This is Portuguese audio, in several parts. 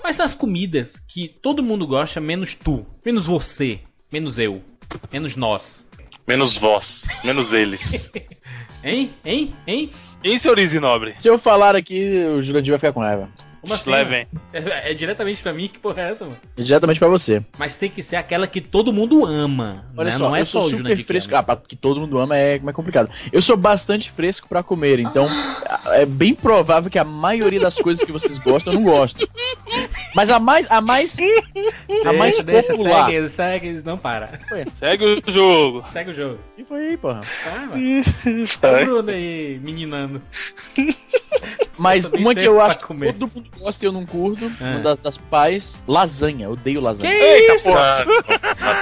Quais são as comidas que todo mundo gosta, menos tu? Menos você, menos eu, menos nós. Menos vós, menos eles. Hein? Hein? Hein? E senhor Nobre? Se eu falar aqui, o Jurandir vai ficar com raiva. Como assim? É, é diretamente pra mim? Que porra é essa, mano? E Diretamente pra você. Mas tem que ser aquela que todo mundo ama. Olha né? só, Não é eu só sou o super fresco. Ah, pra que todo mundo ama é, é complicado. Eu sou bastante fresco pra comer, então é bem provável que a maioria das coisas que vocês gostam eu não gosto. Mas a mais, a mais, a mais Deixa, deixa, popular. segue, segue, não para. Segue o jogo. Segue o jogo. Que foi aí, porra? Ah, mano. É o Bruno aí, meninando. Mas uma que eu acho que comer. todo mundo gosta e eu não curto, É. uma das, das pais, lasanha. Eu odeio lasanha. Eita, porra.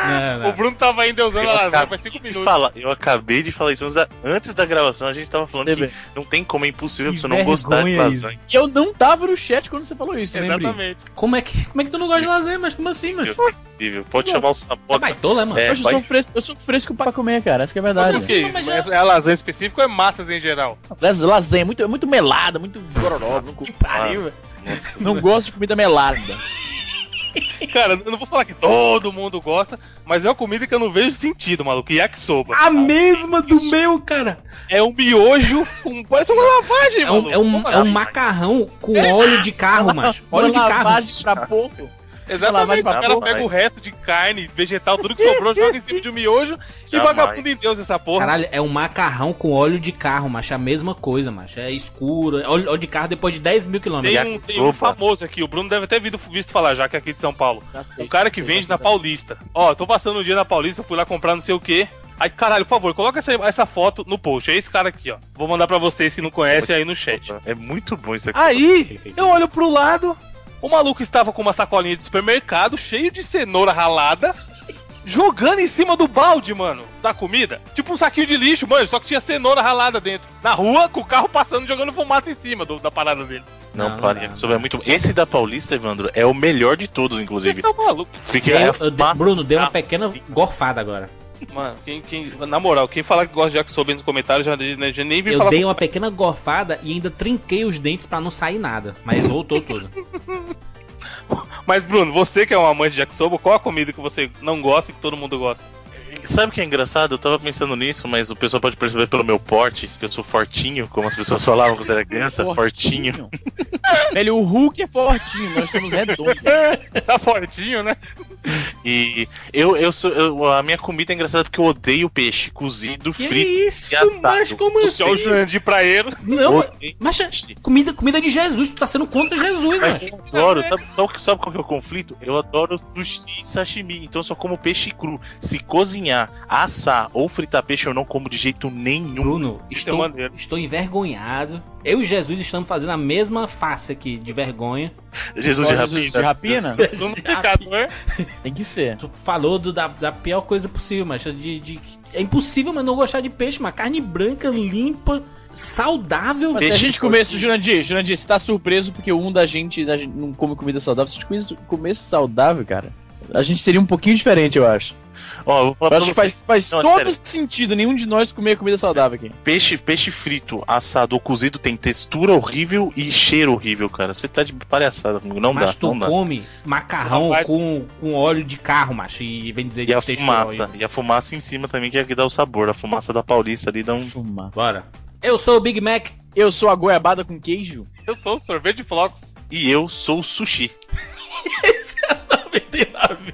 Não, não. O Bruno tava ainda usando a lasanha faz 5 de minutos. falar- eu acabei de falar isso antes da, antes da gravação. A gente tava falando que não tem como, é impossível Que você não gostar de isso. lasanha. E eu não tava no chat quando você falou isso? Exatamente. Como é, que, como é que tu não gosta de lasanha? Mas como assim, mano? É impossível. Pode chamar o Tá sabor. baitola, mano? É, eu vai- sou fresco, eu sou fresco pra comer, cara. Essa que é a verdade. Que assim? isso? mas já- é a lasanha específica ou é massas em geral? Las- Lasanha é muito, é muito melada, muito gororó. Não, Que pariu, velho. Nossa. não gosto de comida melada. Cara, eu não vou falar que todo mundo gosta, mas é uma comida que eu não vejo sentido, maluco. Yakisoba. A mesma do meu, cara. É um miojo com. Parece uma lavagem, É um, maluco. é um, é um macarrão com óleo de carro, macho. Óleo de Uma carro. lavagem pra porco. Exatamente, lavagem o cara pega vai. o resto de carne, vegetal, tudo que sobrou, joga em cima de um miojo e Jamais. vagabundo em Deus essa porra. Caralho, é um macarrão com óleo de carro, macho. É a mesma coisa, macho. É escuro. É óleo, óleo de carro depois de 10 mil quilômetros. Tem um, tem um famoso aqui, o Bruno deve ter visto, visto falar já, que é aqui de São Paulo. Cacete, Um cara que vende na. Paulista. Ó, tô passando um dia na Paulista, fui lá comprar não sei o que. Aí, caralho, por favor, coloca essa, essa foto no post. É esse cara aqui, ó. Vou mandar pra vocês que não conhecem aí no chat. É muito bom isso aqui. Aí, eu olho pro lado, o maluco estava com uma sacolinha de supermercado cheio de cenoura ralada, jogando em cima do balde, mano, da comida. Tipo um saquinho de lixo, mano, só que tinha cenoura ralada dentro. Na rua, com o carro passando, jogando fumaça em cima do- da parada dele. Não, Não, dá, sobre é muito. Esse da Paulista, Evandro, é o melhor de todos, Você inclusive. tá maluco? Eu- é Bruno, deu uma pequena gorfada agora. Mano, quem, quem, na moral, quem falar que gosta de yakisoba nos comentários já, já, já nem vem Eu falar dei uma pequena gorfada e ainda trinquei os dentes pra não sair nada. Mas voltou tudo. Mas, Bruno, você que é um amante de yakisoba, qual a comida que você não gosta e que todo mundo gosta? Sabe o que é engraçado? Eu tava pensando nisso, mas o pessoal pode perceber pelo meu porte, que eu sou fortinho, como as pessoas falavam quando eu era criança, fortinho. Velho, o Hulk é fortinho, nós somos redondos. Tá fortinho, né? E eu, eu sou. eu- a minha comida é engraçada porque eu odeio peixe cozido, Que frito. isso, assado. mas como O senhor assim? Jurandir Praeiro. Não, Odeio mas comida, comida de Jesus, tu tá sendo contra Jesus, Mas velho. eu adoro, sabe, sabe, sabe qual que é o conflito? Eu adoro sushi e sashimi, então eu só como peixe cru. Se cozinhar, assar ou fritar peixe, eu não como de jeito nenhum. Bruno, é estou, estou envergonhado. Eu e Jesus estamos fazendo a mesma face aqui de vergonha. Jesus de Jesus de rapina. rapina? Bruno Pecador. Tem que ser. Tu falou do- da, da pior coisa possível, mas de, de- é impossível, mas não gostar de peixe, mas carne branca, limpa, saudável. Mas se a gente comesse, Jurandir, Jurandir, você tá surpreso porque um da gente, da gente não come comida saudável. Se a gente comesse, comesse saudável, cara, a gente seria um pouquinho diferente, eu acho. Ó, eu vou falar Eu pra acho que faz, faz Não, todo sério. sentido nenhum de nós comer comida saudável aqui. peixe, peixe frito, assado ou cozido tem textura horrível e cheiro horrível, cara. Você tá de palhaçada comigo, não mas dá, tu não dá. come macarrão Rapaz. com, com óleo de carro, macho, e vem dizer E a de textura fumaça, horrível. e a fumaça em cima também que é que dá o sabor. A fumaça da Paulista ali dá um Fumaça. Bora. Eu sou o Big Mac. Eu sou a goiabada com queijo. Eu sou o sorvete de flocos. E eu sou o sushi. Esse é a 99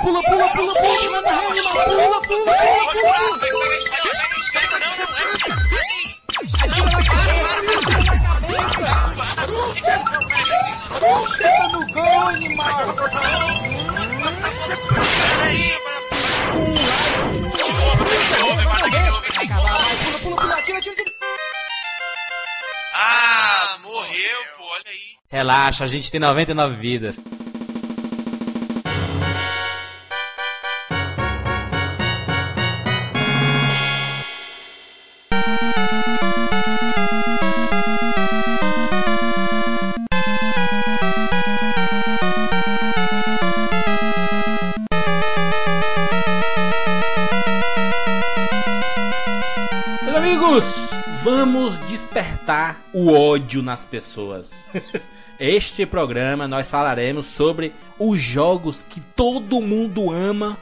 vidas. Pula, pula, pula, pula, pula, manda rede, pula, pula, Ah, morreu, pô, olha aí. Relaxa, a gente tem 99 vidas. O ódio nas pessoas. Este programa nós falaremos sobre os jogos que todo mundo ama,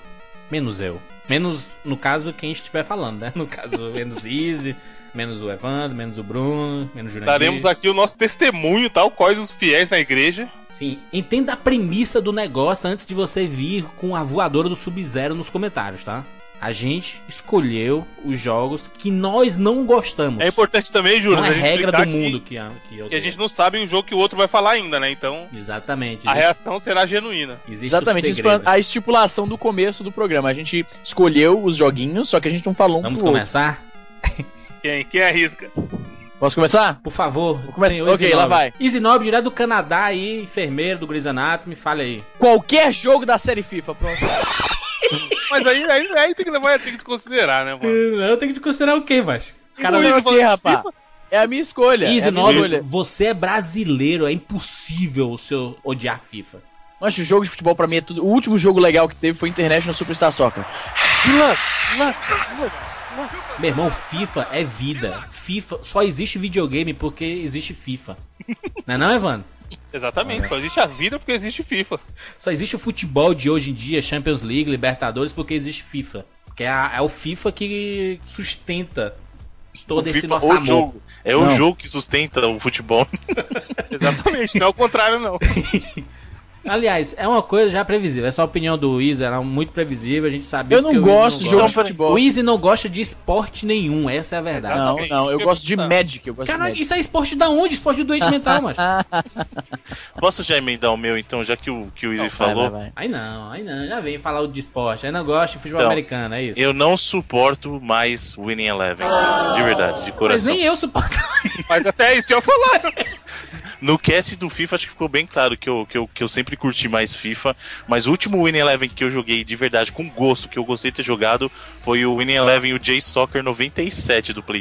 menos eu. Menos, no caso, quem estiver falando, né? No caso, menos Easy, menos o Evandro, menos o Bruno, menos o Jurandir. Daremos aqui o nosso testemunho, tal, quais os fiéis na igreja. Sim, entenda a premissa do negócio antes de você vir com a voadora do Sub-Zero nos comentários, tá? A gente escolheu os jogos que nós não gostamos. É importante também, Júlio, não é a gente regra do que- mundo que, a- que eu Que a gente não sabe o jogo que o outro vai falar ainda, né? Então, Exatamente. a existe- reação será genuína. existe Exatamente, isso foi a estipulação do começo do programa. A gente escolheu os joguinhos, só que a gente não falou um Vamos pro outro. começar? Quem, quem arrisca? Posso começar? Por favor. começar- senhor ok, Easy lá vai. Easy Nobre, direto do Canadá aí, enfermeiro do Grey's Anatomy, fale aí. Qualquer jogo da série FIFA, pronto. Mas aí, aí, aí tem que levar, tem que desconsiderar, né, mano? Eu tenho que considerar o quê, macho? Cara, Isso, não isso, o quê, rapaz? É a minha escolha. é Easy a minha escolha. você é brasileiro, é impossível o seu odiar FIFA. Mas o jogo de futebol pra mim é tudo. O último jogo legal que teve foi International Superstar Soccer. Meu irmão, FIFA é vida. FIFA, só existe videogame porque existe FIFA. Não é não, Evandro? Exatamente, só existe a vida porque existe FIFA. Só existe o futebol de hoje em dia, Champions League, Libertadores, porque existe FIFA. Que é, a- é o FIFA que sustenta todo O esse FIFA, nosso amor. jogo. É Não. o jogo que sustenta o futebol. Exatamente, não é o contrário, não. Aliás, é uma coisa já previsível. Essa opinião do Easy era muito previsível, a gente sabia Eu não gosto de jogo de futebol. O Easy não gosta de esporte nenhum, essa é a verdade. Não, não, eu gosto de Magic, eu gosto Magic. isso é esporte da onde? Esporte de doente mental, macho. Posso já emendar o meu, então, já que o, que o falou? vai, vai. Aí não, aí não, já vem falar de esporte. Aí não gosta de futebol Então, americano, é isso. Eu não suporto mais Winning Eleven. De verdade, de Mas coração. nem eu suporto. Mas até isso que eu ia falar. No cast do FIFA, acho que ficou bem claro que eu, que, eu, que eu sempre curti mais FIFA. Mas o último Winning Eleven que eu joguei de verdade, com gosto, que eu gostei de ter jogado, foi o Winning Eleven, o J Soccer 97 do Play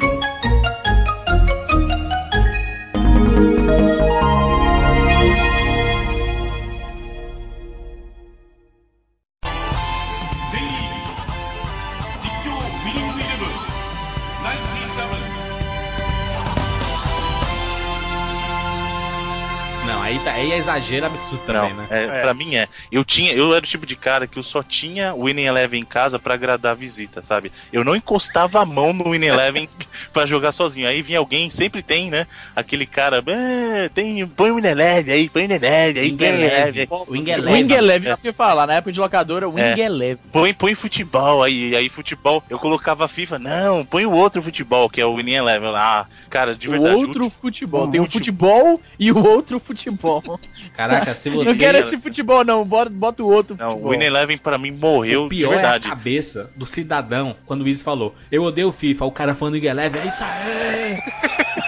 exagero absurdo também, Não, né? é, É. pra mim é. Eu tinha, eu era o tipo de cara que eu só tinha o Winning Eleven em casa pra agradar a visita, sabe? Eu não encostava a mão no Winning Eleven pra jogar sozinho. Aí vinha alguém, sempre tem, né? Aquele cara, "É, tem, põe o Winning Eleven aí, põe o Winning Eleven aí, Wing põe o Winning Eleven Eleven. aí. Wing Wing Eleven. Eleven, isso que eu falar, na época de locadora, Wing É. Eleven. Põe, põe futebol aí, aí futebol. Eu colocava FIFA, não, põe o outro futebol, que é o Winning Eleven. Ah, cara, de O verdade. outro ulti- futebol. o Tem o futebol e o outro futebol. Caraca, se você. Não quero esse futebol, não. Bota, bota o outro Não, o futebol. Winning Eleven pra mim morreu O de pior é a verdade. cabeça do cidadão quando o Izzy falou: Eu odeio o FIFA. O cara falando Wing Eleven, é isso aí!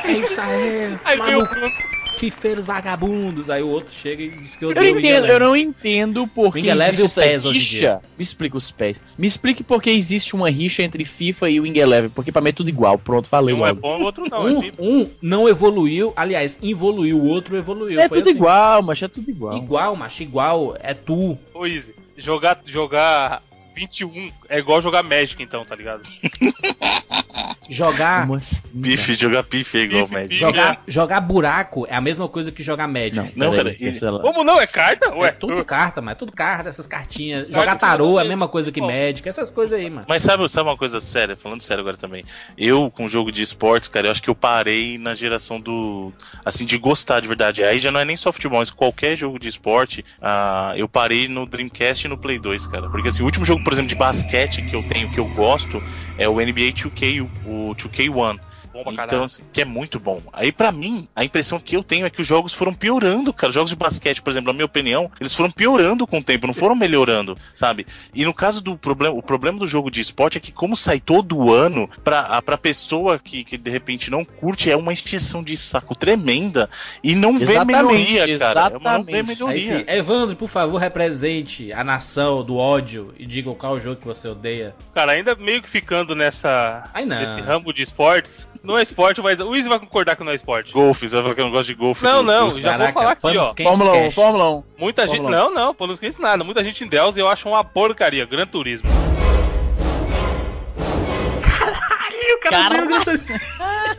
É isso aí! Aí veio o Bruno. Fifeiros vagabundos. Aí o outro chega e diz que eu Eu o entendo, eu não entendo por que Wing Eleven existe essa e o dia. rixa. Me explica os pés. Me explique por que existe uma rixa entre FIFA e Wing Eleven. Porque pra mim é tudo igual. Pronto, falei Um é logo. bom, o outro não. é Um, um não evoluiu, aliás, evoluiu, o outro evoluiu. É Foi tudo assim. igual, mas é tudo igual. Igual, macho, igual. É tu. Ô, Easy, jogar, jogar 21 é igual jogar Magic, então, tá ligado? Jogar. Assim? Pife, jogar pife é igual Pife, médio. pife. Jogar, jogar buraco é a mesma coisa que jogar Não, Magic. Não, peraí, cara, esse é. Como não? É carta? Ué, é tudo carta, mas é tudo carta, essas cartinhas. Carta Jogar tarô é a mesma coisa que Pô. Magic, essas coisas aí, mano. Mas sabe, sabe uma coisa séria? Falando sério agora também. Eu, com jogo de esportes, cara, eu acho que eu parei na geração do. Assim, de gostar de verdade. Aí já não é nem só futebol, mas qualquer jogo de esporte. ah, eu parei no Dreamcast e no Play 2, cara. Porque assim, o último jogo, por exemplo, de basquete que eu tenho, que eu gosto, é o NBA 2K, o 2K1. Bom pra Então, caralho. assim, que é muito bom. Aí, pra mim, a impressão que eu tenho é que os jogos foram piorando, cara. Os jogos de basquete, por exemplo, na minha opinião, eles foram piorando com o tempo, não foram melhorando, sabe? E no caso do problema, o problema do jogo de esporte é que, como sai todo ano, pra, a- pra pessoa que, que de repente não curte, é uma extensão de saco tremenda e não vê Exatamente, melhoria, cara. Não vê exatamente. Aí melhoria. sim, Evandro, por favor, represente a nação do ódio e diga qual jogo que você odeia. Cara, ainda meio que ficando nessa. Ai, não. nesse ramo de esportes. Não é esporte, mas o Izzy vai concordar que não é esporte. Golfe, você vai falar que eu não gosto de golfe. Não, não, já vou falar aqui, ó. Fórmula 1, cash. Fórmula 1. Muita gente. Não, não, pô, não esquece nada. Muita gente em Deus e eu acho uma porcaria. Gran Turismo. Ih, o cara.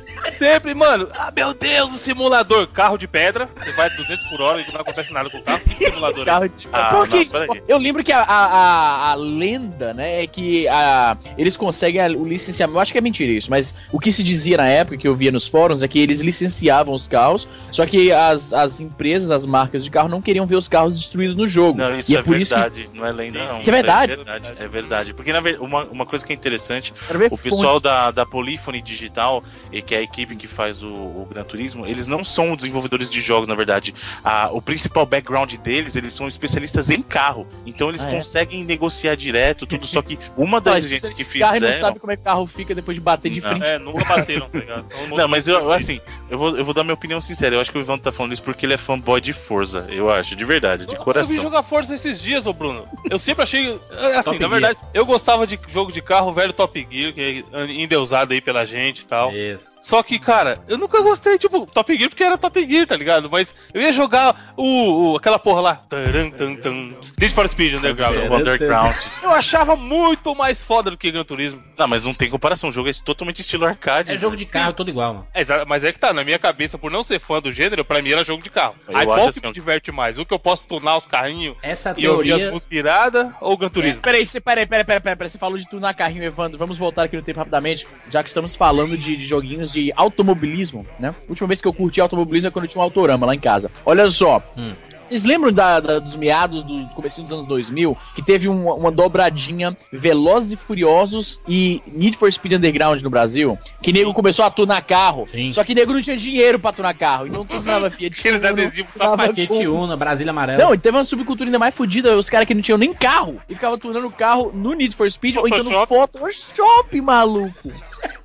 Sempre, mano. Ah, meu Deus, o simulador. Carro de pedra. Você vai 200 por hora e não acontece nada com o carro. Que simulador é? Carro de... Ah, Por que não, isso? peraí. Eu lembro que a, a, a, a lenda, né, é que a, eles conseguem a- o licenciamento. Eu acho que é mentira isso, mas o que se dizia na época, que eu via nos fóruns, é que eles licenciavam os carros, só que as, as empresas, as marcas de carro não queriam ver os carros destruídos no jogo. Não, isso e é, é, por isso que verdade, não é lenda, não. Isso é verdade? É verdade, é verdade. Porque na ver- uma, uma coisa que é interessante, o pessoal fontes. da, da Polyphony Digital, e que é a equipe que faz o, o Gran Turismo, eles não são desenvolvedores de jogos, na verdade. Ah, o principal background deles, eles são especialistas em carro. Então eles Ah, é? conseguem negociar direto, tudo. Só que uma das exigências que esse carro não fizeram. sabe como é que o carro fica depois de bater de Não. frente. É, nunca bateram, tá ligado? Então, Não, mas eu, eu, assim, eu vou, eu vou dar minha opinião sincera. Eu acho que o Ivan tá falando isso porque ele é fanboy de Forza. Eu acho, de verdade, de Eu- Eu vi coração. jogar Forza esses dias, ô Bruno. Eu sempre achei. Assim, Top na verdade, eu gostava de jogo de carro velho Top Gear, que é endeusado aí pela gente e tal. Isso. Só que, cara, eu nunca gostei, tipo, Top Gear porque era Top Gear, tá ligado? Mas eu ia jogar o, o- aquela porra lá. Taran, tan, tan, Need for Speed Underground. O Underground. Eu achava muito mais foda do que Gran Turismo. Não, mas não tem comparação. O jogo é totalmente estilo arcade. É jogo de carro todo igual, mano. É, mas é que tá, na minha cabeça, por não ser fã do gênero, pra mim era jogo de carro. Eu Aí qual assim, que me ó. diverte mais? O que eu posso tunar os carrinhos Essa e ouvir as teoria. músicas iradas ou Gran Turismo? Peraí, você, peraí, peraí, peraí, peraí, peraí, você falou de tunar carrinho, Evandro. Vamos voltar aqui no tempo rapidamente, já que estamos falando de, de joguinhos de automobilismo, né? Última vez que eu curti automobilismo é quando eu tinha um autorama lá em casa. Olha só. Hum. Vocês lembram da, da- dos meados do começo dos anos 2000 que teve um- uma dobradinha Velozes e Furiosos e Need for Speed Underground no Brasil? Que nego começou a tunar carro. Sim. Só que nego não tinha dinheiro pra tunar carro. Então tunava Fiat Aqueles Uno, adesivos. Fiat Uno, Brasília Amarela. não, e teve uma subcultura ainda mais fodida, os caras que não tinham nem carro e ficavam tunando o carro no Need for Speed ou então no Photoshop, maluco.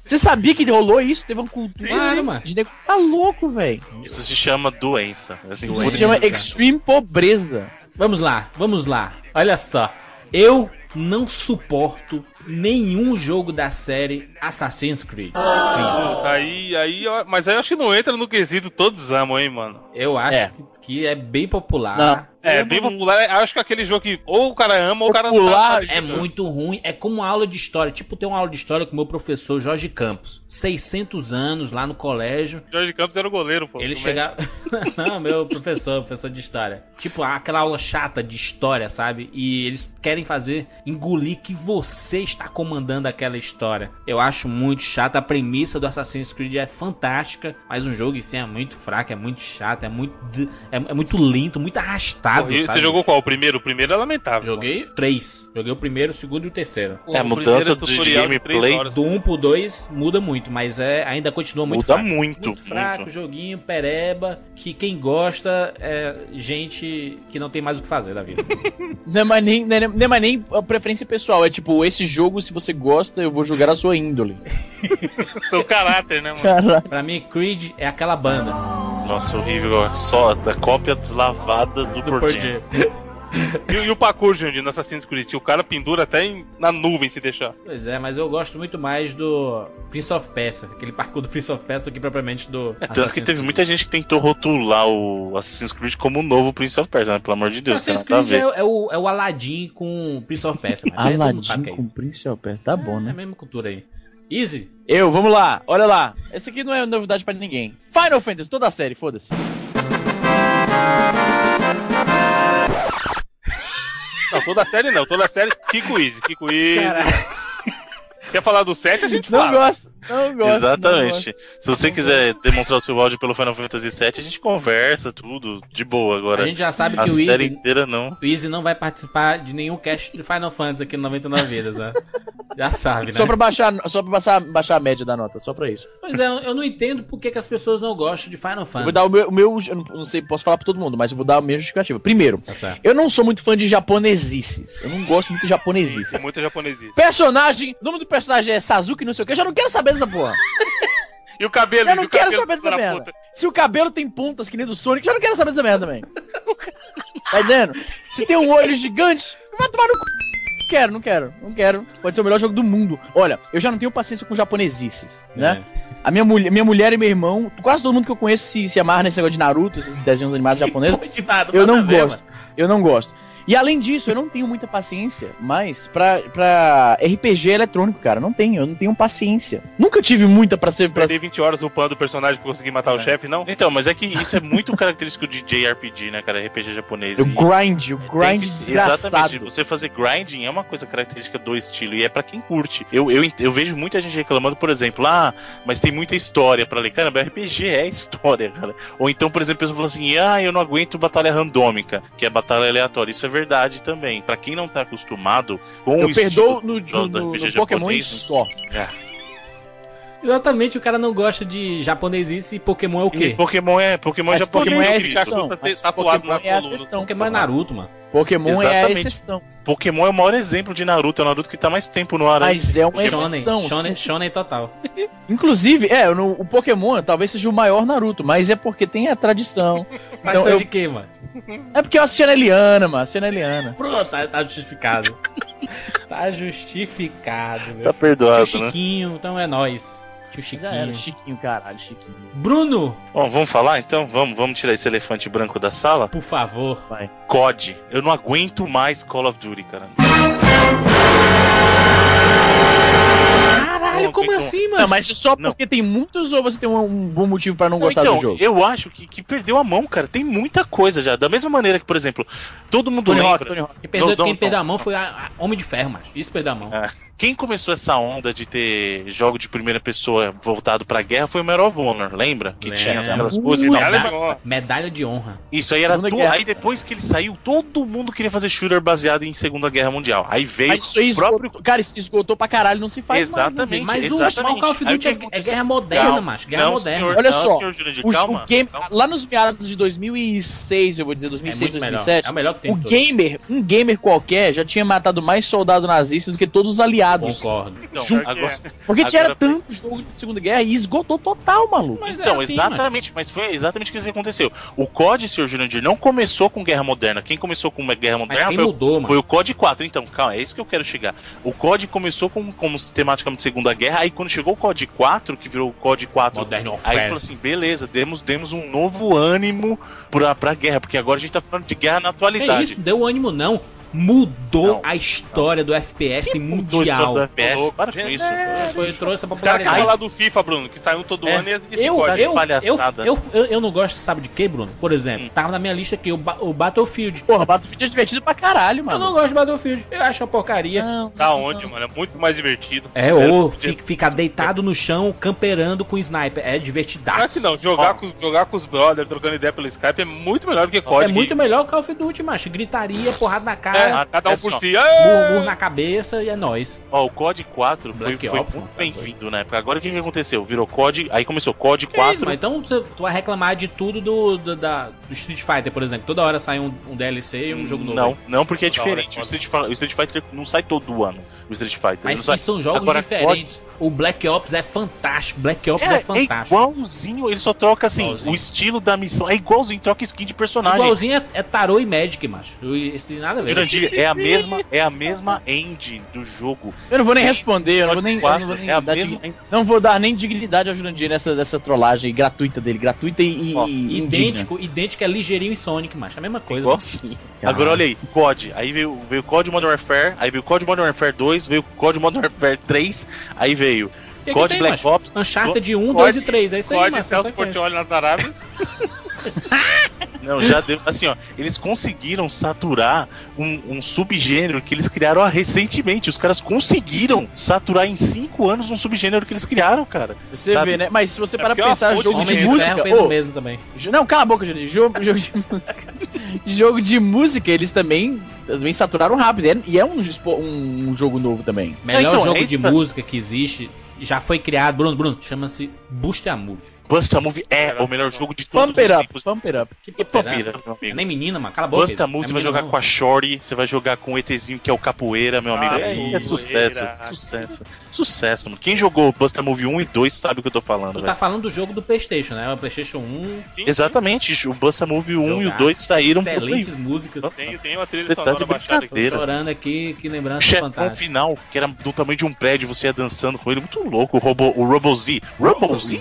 Você sabia que rolou isso? Teve uma cultura Claro, mano. de nego. Tá louco, velho. Isso se chama doença. Assim, Isso por se chama Doença. Extreme Pobreza. Vamos lá, vamos lá. Olha só. Eu não suporto nenhum jogo da série Assassin's Creed. Puta, Aí, aí, ó, mas aí eu acho que não entra no quesito todos amam, hein, mano. Eu acho É. que, que é bem popular. Não. É, bem popular. Eu Acho que é aquele jogo que ou o cara ama ou o cara Popular, não tá É muito ruim, é como uma aula de história. Tipo, tem uma aula de história com o meu professor Jorge Campos. 600 anos lá no colégio. Jorge Campos era o goleiro, pô. Ele chegava. Não, meu professor, professor de história. Tipo, aquela aula chata de história, sabe? E eles querem fazer engolir que você está comandando aquela história. Eu acho muito chato. A premissa do Assassin's Creed é fantástica, mas um jogo assim é muito fraco, é muito chato, é muito. É, é muito lento, muito arrastado. E sabe? você jogou qual? O primeiro? O primeiro é lamentável. Joguei três. Joguei o primeiro, o segundo e o terceiro. É, a O mudança de gameplay. Do 1 pro 2 muda muito, mas é, ainda continua muito Muda fraco. muito, Muito fraco, muito. joguinho, pereba, que quem gosta é gente que não tem mais o que fazer da vida. Não é mais nem, não é, não é mais nem a preferência pessoal. É tipo, esse jogo, se você gosta, eu vou jogar a sua índole. Seu caráter, né, mano? Caralho. pra mim, Creed é aquela banda. Nossa, horrível. Só a cópia deslavada do, Do Portinho. E, e o parkour, Jandir, no Assassin's Creed? O cara pendura até em- na nuvem se deixar. Pois é, mas eu gosto muito mais do Prince of Persia, aquele parkour do Prince of Persia do que propriamente do É, tanto que teve Creed. muita gente que tentou rotular o Assassin's Creed como o novo Prince of Persia, né? Pelo amor de Deus, Assassin's a Creed ver. é, é o, é o Aladdin com Prince of Persia. sabe Aladdin é com. Prince of Persia. Tá bom, É a né? mesma cultura aí. Easy? Eu, vamos lá. Olha lá. Esse aqui não é novidade pra ninguém. Final Fantasy, toda a série, foda-se. Não, toda a série não. Toda a série, Kiko Easy. Kiko Easy. Caralho. Quer falar do 7, a gente Não fala. gosto, não gosto. não gosto. Exatamente. Se você quiser demonstrar o seu áudio pelo Final Fantasy VII, a gente conversa tudo de boa agora. A gente já sabe A que o série Easy, inteira não. o Easy não vai participar de nenhum cast de Final Fantasy aqui no 99 Vidas, né? Já sabe, né? Só pra, baixar, só pra baixar, baixar a média da nota, só pra isso. Pois é, eu não entendo por que, que as pessoas não gostam de Final Eu Fantasy. vou dar o meu, o meu- eu não, sei, posso falar pra todo mundo, mas eu vou dar a minha justificativa. Primeiro, Tá eu não sou muito fã de japonesices. Eu não gosto muito de japonesices. Tem muita japonesice. Personagem, o nome do personagem é Sazuki, não sei o que, eu já não quero saber dessa porra. E o cabelo? Eu não quero cabelo saber dessa merda. puta? Se o cabelo tem pontas que nem do Sonic, eu já não quero saber dessa merda também. Tá entendendo? Se tem um olho gigante, vai tomar no cu. Não quero, não quero, não quero. Pode ser o melhor jogo do mundo. Olha, eu já não tenho paciência com japonesices, né? A minha, mulher, minha mulher e meu irmão, quase todo mundo que eu conheço se, se amarra nesse negócio de Naruto, esses desenhos animados japoneses. De nada, Eu não ver, gosto. Eu não gosto. E além disso, eu não tenho muita paciência mais pra, pra RPG eletrônico, cara. Não tenho, eu não tenho paciência. Nunca tive muita pra ser. Pra... Perder 20 horas upando o personagem pra conseguir matar o chefe, não? Então, mas é que isso é muito característico de JRPG, né, cara? RPG japonês. O E- grind, o grind que- desgraçado. Exatamente. Você fazer grinding é uma coisa característica do estilo e é pra quem curte. Eu, eu, eu vejo muita gente reclamando, por exemplo, ah, mas tem muita história pra ler. Caramba, RPG é história, cara. Ou então, por exemplo, a pessoa fala assim, ah, eu não aguento batalha randômica, que é batalha aleatória. Isso é verdade também. Pra quem não tá acostumado com Eu o perdoo estilo no, do- no, no, Pokémon japonês, só. Exatamente, o cara não gosta de japonesice e Pokémon é o E quê? Pokémon é, Pokémon é Mas japonês. Pokémon é a exceção. Tá tatuado Pokémon na é a coluna. Pokémon é Naruto, mano. Pokémon é a Exatamente. exceção. Pokémon é o maior exemplo de Naruto. É o Naruto que tá mais tempo no ar. aí. Mas é uma Shonen, exceção. shonen, shonen total. Inclusive, é, no, o Pokémon talvez seja o maior Naruto, mas é porque tem a tradição. Mas Então, sabe eu- de quê, mano? É porque eu assisti a Eliana, mano, assisti a Eliana. Pronto, tá, tá justificado. tá justificado, meu. Tá Tio perdoado, né? Chiquinho, então é nóis. Tio Já era, Chiquinho. Chiquinho, caralho, Chiquinho. Bruno, Bom, vamos falar então? Vamos, vamos tirar esse elefante branco da sala? por favor. COD. Eu não aguento mais Call of Duty, cara. Não, como assim, mano? Não, mas é só Não. porque tem muitos ou você tem um, um bom motivo pra não gostar então, do jogo? eu acho que, que perdeu a mão, cara. Tem muita coisa já. Da mesma maneira que, por exemplo, todo mundo Tony lembra. Hawk, Tony Hawk. Quem perdeu, Não, não, quem perdeu não. a mão foi a, a Homem de Ferro, macho. Isso perdeu a mão. É. Quem começou essa onda de ter jogo de primeira pessoa voltado pra guerra foi o Medal of Honor, lembra? Que Lembro. tinha aquelas coisas e é Medalha, medalha de honra. Isso aí era tudo. Aí depois que ele saiu, todo mundo queria fazer shooter baseado em Segunda Guerra Mundial. Aí veio Mas isso aí o esgotou, próprio. cara, isso esgotou pra caralho, não se faz Exatamente. Mas o, exatamente. mas o Call of o Duty é, é aconteceu? guerra moderna, Calma. macho. Guerra Não, moderna. senhor, Olha não, só, Jurandir. O, calma, o game, calma. lá nos meados de 2006, eu vou dizer, É 2006, muito melhor. 2007, É o melhor que tem o todo. gamer, um gamer qualquer, já tinha matado mais soldado nazista do que todos os aliados. Concordo. Então, agora- Porque tinha Agora- tanto jogo de Segunda Guerra e esgotou total, maluco. Mas Então, é assim, exatamente, mas foi exatamente isso que aconteceu. O COD, senhor Jurandir, não começou com Guerra Moderna. Quem começou com uma Guerra Mas Moderna quem foi, o- mudou, mano? foi o COD 4. Então, calma, é isso que eu quero chegar. O COD começou com, como tematicamente Segunda Guerra, aí quando chegou o COD 4, que virou o COD 4 Modern Aí falou assim, beleza, demos, demos um novo ânimo pra, pra guerra, porque agora a gente tá falando de guerra na Que atualidade. isso? Deu ânimo, não. Mudou Não. a história do FPS Mudou a história mundial. do FPS, para com isso. Foi, trouxe essa Os caras popularidade. falar do FIFA, Bruno, que saiu todo É. ano e esse Eu, Tá eu, eu, palhaçada. eu, eu, eu não gosto, sabe de quê, Bruno? Por exemplo, Hum. tava na minha lista aqui o, Ba- o Battlefield. Porra, Battlefield é divertido pra caralho, Eu mano. não gosto de Battlefield. Eu acho uma porcaria. Não, não, onde, não. mano? É muito mais divertido. É, ou podia- fica, fica deitado no chão, camperando com sniper. É divertidaço. Não é que não, jogar, Ó. com, jogar com os brothers, trocando ideia pelo Skype é muito melhor do que É COD. muito melhor que Call of Duty, macho. Gritaria, porrada na É, cara, cada um assim, por si. murro, É. murro na cabeça e é nóis. Ó, o COD 4 foi, Black foi Ops, muito bem-vindo na época. Agora o que, que aconteceu? Virou COD, aí começou COD Que isso, 4. mas então tu vai reclamar de tudo do, do, da, do Street Fighter, por exemplo. Toda hora sai um, um DLC e um jogo novo. Não, não, porque é Toda hora é diferente. O. Street, o Street Fighter não sai todo ano. O Street Fighter. Mas sai- são jogos Agora, diferentes. O Black Ops é fantástico. Black Ops é, É, é fantástico. igualzinho, ele só troca assim, Igualzinho. o estilo da missão. É igualzinho, troca skin de personagem. Igualzinho é, é Tarot e Magic, macho. Isso tem nada a ver. Jurandir, é a mesma, é a mesma engine do jogo. Eu não vou nem responder, eu não vou nem, não vou nem é a dar mesma dig- não vou dar nem dignidade ao Jurandir nessa dessa trollagem gratuita dele, gratuita e, e- Ó, e indigna. Idêntico, idêntico é ligeirinho e Sonic, macho. É a mesma coisa. Agora olha aí, COD. Aí veio, veio COD Modern Warfare, aí veio COD Modern Warfare 2, veio COD Modern Warfare 3, aí veio O que que COD tem, Black macho? Ops. Uncharted 1, COD, 2 e 3. É isso aí, macho. Celso sequência. Portioli nas Arábias. Não, já deu. Assim, ó, eles conseguiram saturar um, um subgênero que eles criaram ó, recentemente. Os caras conseguiram saturar em 5 anos um subgênero que eles criaram, cara. Você Sabe? vê, né? Mas se você É parar pra é pensar, jogo de de de música. Fez ô, o mesmo também. Não, cala a boca, Jurandir. Jogo, jogo de música. jogo de música, eles também, também saturaram rápido. é- E é um, dispo- um jogo novo também. Melhor então, jogo é de pra- música que existe já foi criado. Bruno, Bruno, chama-se Boost a Move. Busta Move é o melhor jogo de todos Pump it os up, tempos. pump it up. Que meu É amigo. nem menina, mano. Cala a boca. Busta É Move, você vai jogar não. com a Shorty, você vai jogar com o ETzinho que é o Capoeira, meu amigo. Ah, é, capoeira. sucesso, sucesso, sucesso, mano. Quem jogou Busta Move 1 e 2 sabe o que eu tô falando, Tu velho. tá falando do jogo do Playstation, né? O Playstation 1, Exatamente, o Busta Move 1 e o jogaço, 2 saíram. Excelentes músicas. Tem, tem uma trilha Você tá de baixada aqui. Tô brincadeira. chorando aqui, que O lembrança chefão fantástica. final, que era do tamanho de um prédio, você ia dançando com ele, muito louco. O, Robo, o Robo Z. Robo Z?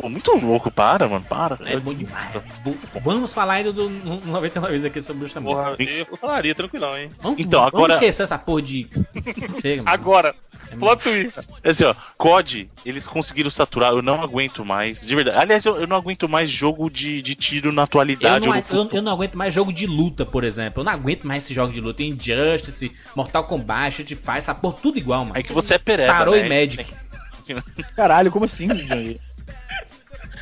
Pô, muito louco, para, mano, para. É bom demais. Vamos falar ainda do no- 99 vezes aqui sobre o Bruxa Porra, eu falaria, tranquilão, hein? Vamos, Então, vamos agora- esquecer essa porra de. Chega. Agora, É plot twist. Assim, ó, COD, eles conseguiram saturar, eu não aguento mais, de verdade. Aliás, eu, eu não aguento mais jogo de, de tiro na Eu atualidade. não, ou no eu, eu não aguento mais jogo de luta, por exemplo. Eu não aguento mais esse jogo de luta. Injustice, Mortal Kombat, Street Fighter, essa porra tudo igual, mano. É que você é pereba, Tarô né? e Magic. Caralho, como assim, Johnny?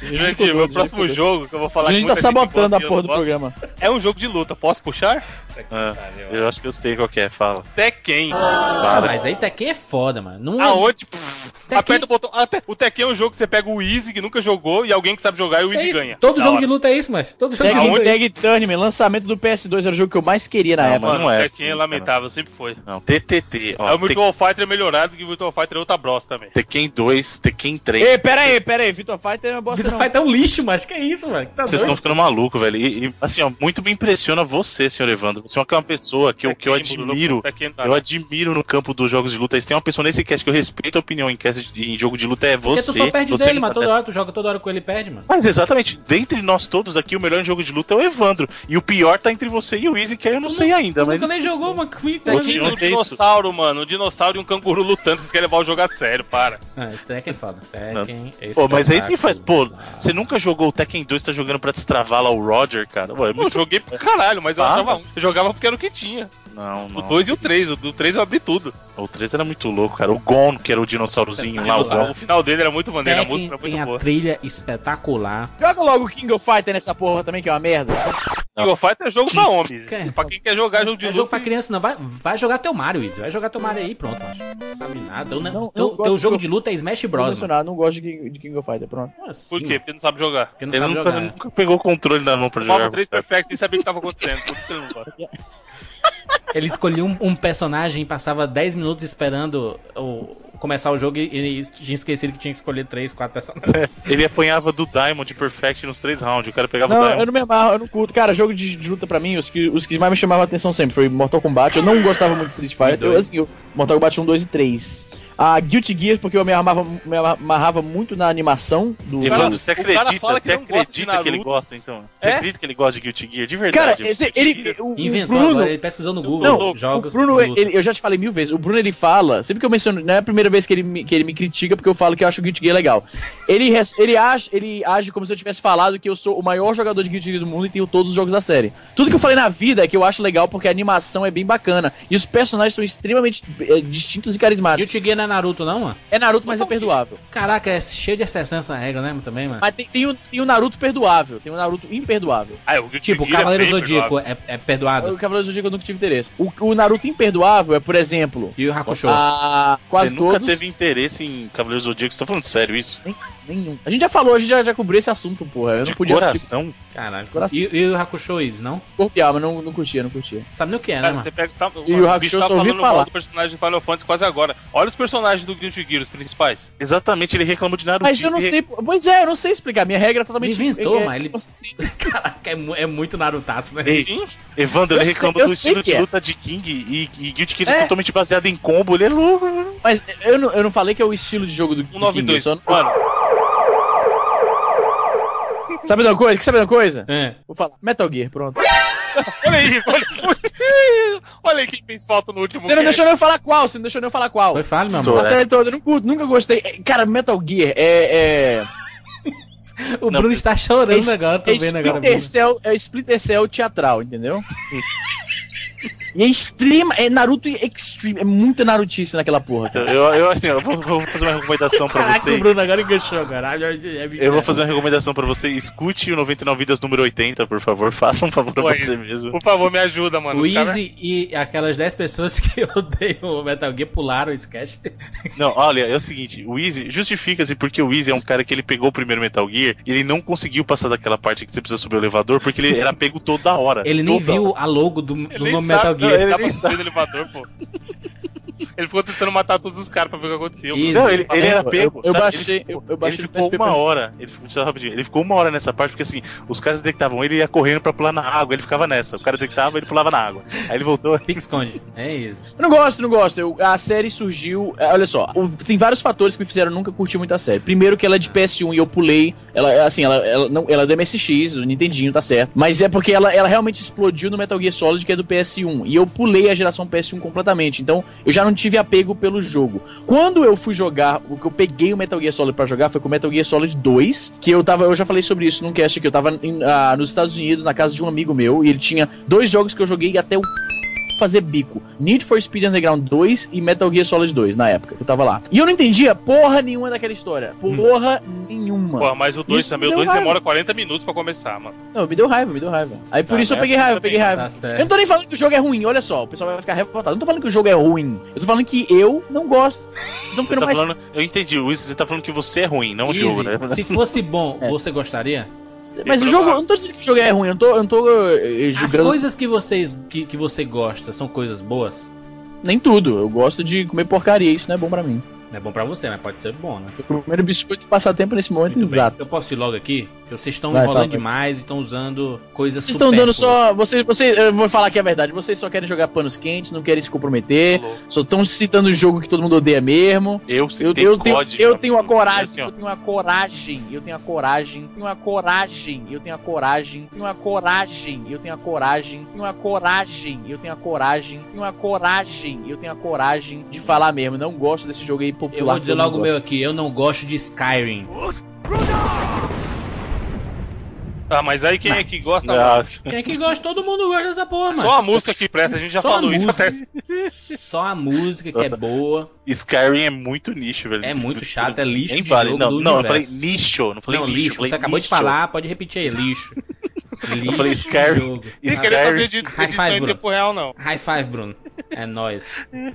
Gente, meu próximo jogo que eu vou falar A gente tá sabotando a porra do programa. É um jogo de luta, posso puxar? Ah, eu acho que eu sei qual que é, fala. Tekken. Ah, mas aí Tekken é foda, mano. Não é... Aonde? Tekken- Aperta o botão. Até, o Tekken é um jogo que você pega o Easy, que nunca jogou, e alguém que sabe jogar e o É Easy isso. ganha. Todo Da jogo hora. de luta é isso, mas. Todo jogo Tag, de luta é isso. Tag Tournament, lançamento do PS2 era o jogo que eu mais queria na Não, época. mano, não é Tekken assim, é lamentável, sempre foi. Não, TTT, ó. é o Virtual Fighter é melhorado que o Virtual Fighter é outra bros também. Tekken 2, Tekken 3. Ei, pera aí, pera aí, Vitor Fighter é uma bosta Não. vai ter um lixo, mas que é isso, mano? Que Tá Vocês estão ficando maluco, velho. E, e, assim, ó, muito me impressiona você, senhor Evandro. Você é uma pessoa que eu, que eu admiro. Tá, Eu né? admiro no campo dos jogos de luta. Se tem uma pessoa nesse cast que eu respeito a opinião em, cast, em jogo de luta, é Porque você. tu só perde você dele, mano. Toda hora tu joga toda hora com ele e perde, mano. Mas exatamente, dentre nós todos aqui, o melhor jogo de luta é o Evandro. E o pior tá entre você e o Easy, que aí eu não sei ainda. Tu Mas... nunca nem jogou, mano. Fui- que- tem um é dinossauro, mano. Um dinossauro e um canguru lutando. Vocês querem levar o jogo a sério, para. Ah, esse Tekken é foda. Tekken. esse Pô, que mas é isso que faz. Pô. Você nunca jogou o Tekken 2, tá jogando pra destravar lá o Roger, cara? Ué, Eu joguei pra caralho, mas eu Ah, achava. Eu jogava porque era o que tinha. Não, O não. 2 e o 3. O do 3 eu abri tudo. O 3 era muito louco, cara. O Gon, que era o dinossaurozinho lá, o. O final dele era muito maneiro, a Tekken música era tem muito a boa. trilha espetacular. Joga logo o King of Fighter nessa porra também, que é uma merda. King of Fighter é jogo pra homem. Que- Pra quem quer jogar jogo de É jogo pra criança, não. Vai, vai jogar teu Mario, Izzy. Vai jogar teu Mario aí, pronto, macho. Não sabe nada. Teu, Não, teu, eu teu jogo de luta é Smash Bros. emocionado, não gosto de King, de King of Fighter, pronto. Assim? Por quê? Porque não sabe jogar. Porque não Ele sabe nunca, jogar. nunca pegou o controle na mão pra jogar. 3 Perfect e sabia o que tava acontecendo. Por isso que ele não gosta. Ele escolhia um, um personagem e passava 10 minutos esperando o, começar o jogo e, e tinha esquecido que tinha que escolher 3, 4 personagens. Ele apanhava do Diamond Perfect nos três rounds. O cara pegava o Não, Diamond. eu não me amarro, eu não curto. Cara, jogo de, de luta pra mim, os que, os que mais me chamavam a atenção sempre foi Mortal Kombat. Eu não gostava muito de Street Fighter. Eu, assim, eu, Mortal Kombat 1, 2 e 3. A Guilty Gear, porque eu me amarrava, me amarrava muito na animação do. Evandro, você o cara acredita, fala que você não gosta de acredita que ele gosta, então? Você É? acredita que ele gosta de Guilty Gear? De Cara, verdade. esse, ele. O, o Inventou Bruno, agora, ele pesquisou no Google Não, jogos o Bruno, ele- eu já te falei mil vezes, o Bruno ele fala, sempre que eu menciono, não é a primeira vez que ele, me- que ele me critica porque eu falo que eu acho o Guilty Gear legal. Ele, ele, age, ele age como se eu tivesse falado que eu sou o maior jogador de Guilty Gear do mundo e tenho todos os jogos da série. Tudo que eu falei na vida é que eu acho legal porque a animação é bem bacana e os personagens são extremamente eh, distintos e carismáticos. Guilty Gear não é Naruto, não, mano? É Naruto, mas é perdoável. Caraca, é cheio de exceção essa regra, né, também, mano? Mas tem, tem, o, tem o Naruto perdoável, tem o Naruto imperdoável. Ah, o Tipo, o é Cavaleiro bem Zodíaco é, é perdoado. O Cavaleiro do Zodíaco eu nunca tive interesse. O, o Naruto imperdoável é, por exemplo, E o Hakusho. a, quase Você nunca todos. teve interesse em Cavaleiros Zodíaco? Você tá falando sério isso? Nenhum. A gente já falou, a gente já, já cobriu esse assunto, porra. Eu de não podia assistir coração? Caralho. coração. E, e o Hakusho Is, não? corpo e alma, não, não curtia, não curtia. Sabe nem o que é, né, mano? você pega. Tá, E mano, o Hakusho bicho tá só ouvi falando mal falar. do personagem de Final Fantasy quase agora. Olha os personagens do Guilty Gear, os principais. Exatamente, ele reclamou de Naruto. Mas eu não sei. Pois é, eu não sei explicar. Minha regra é totalmente. Ele inventou, é, mas ele- eu sei. Caraca, é, é muito Narutaço, né? Ei, Sim. Evandro, Eu ele sei- reclama eu do sei estilo de é. luta de King e, e Guilty Gear é É. totalmente baseado em combo. Ele é louco. mano. Mas eu não, eu não falei que é o estilo de jogo do, do King. Eu 192. só não- Mano, Sabe de uma coisa? Quer saber de uma coisa? É. Vou falar. Metal Gear, pronto. olha aí, olha aí. Olha aí quem fez falta no último Você não deixou nem eu falar qual, você não deixou nem eu falar qual. Foi falho, meu amor. A série toda, eu não curto, nunca gostei. É, Cara, Metal Gear é. é... O Não, Bruno está chorando é, agora, tô é vendo agora. Splinter Bruno. Cell, é Splinter Cell teatral, entendeu? e é extrema, é Naruto Extreme, é muita Narutice naquela porra. cara. Eu, eu, assim, eu vou, vou fazer uma recomendação pra Caraca, você. Bruno agora enganchou agora. É Eu vou fazer uma recomendação pra você. Escute o 99 Vidas número 80, por favor. Faça um favor pra Oi. você mesmo. Por favor, me ajuda, mano. O Easy e aquelas 10 pessoas que odeiam o Metal Gear pularam o sketch. Não, olha, é o seguinte, o Easy, justifica-se porque o Easy é um cara que ele pegou o primeiro Metal Gear e ele não conseguiu passar daquela parte que você precisa subir o elevador porque ele era pego toda hora. Ele nem Toda viu hora. a logo do, do nome Metal não, Gear. Ele Ele nem no elevador, pô. Ele ficou tentando matar todos os caras pra ver o que aconteceu. Isso. Não, ele, ele era Eu- pego. eu sabe? baixei- ele ficou, eu- eu baixei ele ficou uma pra- hora. Ele ficou, eu rapidinho, ele ficou uma hora nessa parte, porque assim, os caras detectavam ele e ia correndo pra pular na água, ele ficava nessa. O cara detectava, ele pulava na água. Aí ele voltou. Pique esconde. É isso. Eu não gosto, não gosto. Eu- a série surgiu. é, olha só, o- tem vários fatores que me fizeram nunca curtir muito a série. Primeiro, que ela é de PS1 e eu pulei. Ela, é, assim, ela, ela, não, ela é do MSX, do Nintendinho, tá certo. Mas é porque ela, ela realmente explodiu no Metal Gear Solid, que é do PS1. E eu pulei a geração PS1 completamente. Então, eu já não tive apego pelo jogo. Quando eu fui jogar, o que eu peguei o Metal Gear Solid pra jogar foi com o Metal Gear Solid 2, que eu tava, eu já falei sobre isso num cast aqui, eu tava em, ah, nos Estados Unidos, na casa de um amigo meu, e ele tinha dois jogos que eu joguei até o fazer bico. Need for Speed Underground 2 e Metal Gear Solid 2, na época, que eu tava lá. E eu não entendia porra nenhuma daquela história. Porra nenhuma. Porra, mas o 2 Isso também, o deu 2 raiva. demora 40 minutos pra começar, mano. Não, me deu raiva, me deu raiva. Aí por Ah, isso eu essa peguei raiva, também peguei raiva. Tá Eu não tô nem falando que o jogo é ruim, olha só, o pessoal vai ficar revoltado. Eu não tô falando que o jogo é ruim. Eu tô falando que eu não gosto. Vocês Você tá mais. falando, eu entendi, Luiz, você tá falando que você é ruim, não o Easy, jogo, né? Se fosse bom, É. você gostaria? Mas o jogo, eu não tô dizendo que o jogo é ruim, eu não tô, eu não tô eh, As coisas que vocês que, que você gosta são coisas boas? nem tudo. Eu gosto de comer porcaria, isso não é bom pra mim. Não é bom pra você, mas pode ser bom, né? O primeiro biscoito de passatempo nesse momento Muito bem. exato. Eu posso ir logo aqui? Vocês estão Vai, enrolando fala, demais e estão usando coisas Vocês estão dando só. Vocês, vocês, eu vou falar que é verdade. Vocês só querem jogar panos quentes, não querem se comprometer. Falou. Só estão citando o jogo que todo mundo odeia mesmo. Eu, Eu, eu, tenho, eu tenho a coragem, Assim, eu tenho a coragem, eu tenho a coragem, tenho a coragem, eu tenho a coragem, tenho a coragem, eu tenho a coragem, tenho a coragem, eu tenho a coragem, tenho a coragem, eu tenho a coragem de falar mesmo. Não gosto desse jogo aí popular. Eu vou dizer logo o meu aqui, eu não gosto de Skyrim. Ah, mas aí quem é que gosta? Nossa. Quem é que gosta? Todo mundo gosta dessa porra, mano. Só a música que presta, a gente já Só falou isso até. Só a música que é Nossa. boa. Skyrim é muito nicho, velho. É muito chato, é lixo Nem de vale. jogo Não, do não, eu falei universo. nicho, não falei não, lixo. lixo. falei Você acabou de falar, pode repetir aí, lixo. lixo falei de Skyrim. Isso querer Skyrim. fazer de High edição five, em Bruno. tempo real, não. High five, Bruno. É nóis.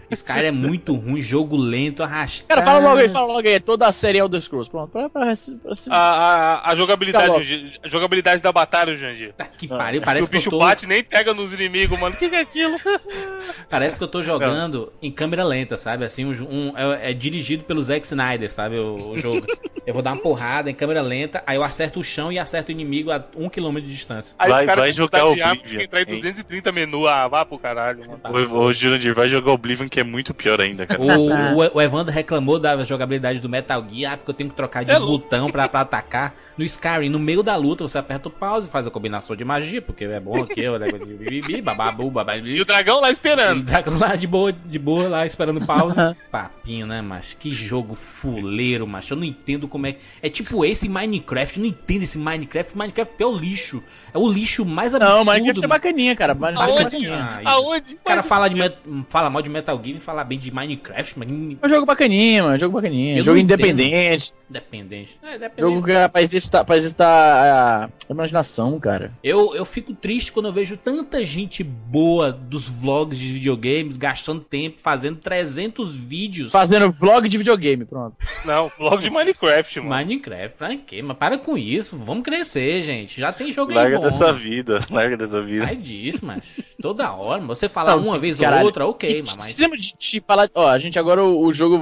Skyrim é muito ruim, jogo lento, arrastado. Cara, fala logo aí, fala logo aí. Toda a série Elder Scrolls. Pronto, pra, pra, pra, pra, A, a, a jogabilidade, a jogabilidade da batalha, Jandir. Tá que pariu, o parece que, eu bicho tô, bate e nem pega nos inimigos, mano. O que, que é aquilo? parece que eu tô jogando em câmera lenta, sabe? Assim, um, um- é, é dirigido pelo Zack Snyder, sabe? O, o jogo. eu vou dar uma porrada em câmera lenta, aí eu acerto o chão e acerto o inimigo a um quilômetro de distância. Aí Vai- o cara vai que jogar estagiar, Oblivion, que entrar em hein? 230 menu. Ah, vá pro caralho, mano. Ô, ô Jurandir, vai jogar Oblivion que é muito pior ainda, cara. O, o, o Evandro reclamou da jogabilidade do Metal Gear, ah, porque eu tenho que trocar de É botão pra, pra atacar. No Skyrim, no meio da luta, você aperta o pause e faz a combinação de magia, porque é bom aqui, o negócio de bababu, bababi. E o dragão lá E o esperando. dragão lá de boa, de boa lá esperando pause. Papinho, né, macho? Que jogo fuleiro, macho. Eu não entendo como é. É tipo esse Minecraft. Eu não entendo esse Minecraft. Minecraft é o lixo. É o lixo mais absurdo. Não, Minecraft é bacaninha, cara. Minecraft é Aonde? bacaninha. Aonde? O cara fala, de met- fala mal de Metal Gear e fala bem de Minecraft, mas É um jogo bacaninha, mano. Jogo bacaninha. Eu jogo independente. Dependente. É, dependente. Jogo que é pra exercitar, pra exercitar a, a imaginação, cara. Eu, eu fico triste quando eu vejo tanta gente boa dos vlogs de videogames gastando tempo fazendo 300 vídeos. Fazendo vlog de videogame, pronto. Não, vlog de Minecraft, mano. Minecraft, pra quê? Mas para com isso, vamos crescer, gente. Já tem jogo aí Larga bom. dessa vida, larga dessa vida. Sai disso, mas toda hora. Você falar uma vez caralho. ou outra, ok, E mas. precisamos de, de falar. Ó, a gente agora o, o jogo,